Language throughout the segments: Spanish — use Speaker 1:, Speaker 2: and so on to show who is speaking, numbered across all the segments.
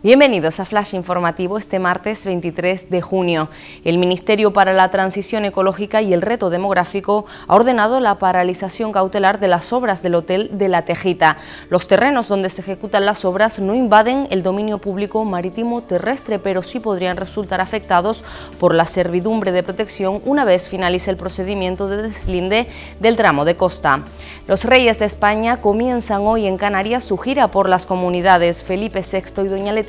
Speaker 1: Bienvenidos a Flash Informativo este martes 23 de junio. El Ministerio para la Transición Ecológica y el Reto Demográfico ha ordenado la paralización cautelar de las obras del Hotel de la Tejita. Los terrenos donde se ejecutan las obras no invaden el dominio público marítimo terrestre, pero sí podrían resultar afectados por la servidumbre de protección una vez finalice el procedimiento de deslinde del tramo de costa. Los Reyes de España comienzan hoy en Canarias su gira por las comunidades Felipe VI y Doña Leticia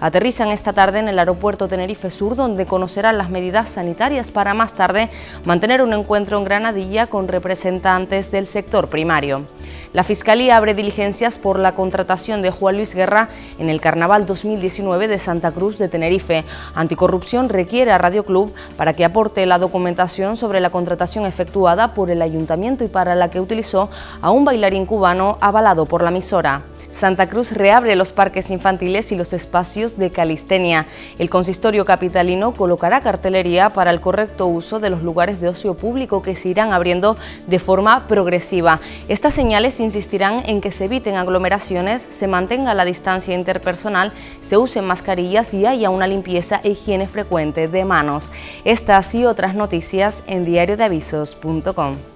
Speaker 1: aterrizan esta tarde en el aeropuerto Tenerife Sur, donde conocerán las medidas sanitarias para más tarde mantener un encuentro en Granadilla con representantes del sector primario. La Fiscalía abre diligencias por la contratación de Juan Luis Guerra en el Carnaval 2019 de Santa Cruz de Tenerife. Anticorrupción requiere a Radio Club para que aporte la documentación sobre la contratación efectuada por el Ayuntamiento y para la que utilizó a un bailarín cubano avalado por la emisora. Santa Cruz reabre los parques infantiles y los espacios de calistenia. El consistorio capitalino colocará cartelería para el correcto uso de los lugares de ocio público que se irán abriendo de forma progresiva. Estas señales insistirán en que se eviten aglomeraciones, se mantenga la distancia interpersonal, se usen mascarillas y haya una limpieza e higiene frecuente de manos. Estas y otras noticias en diariodeavisos.com.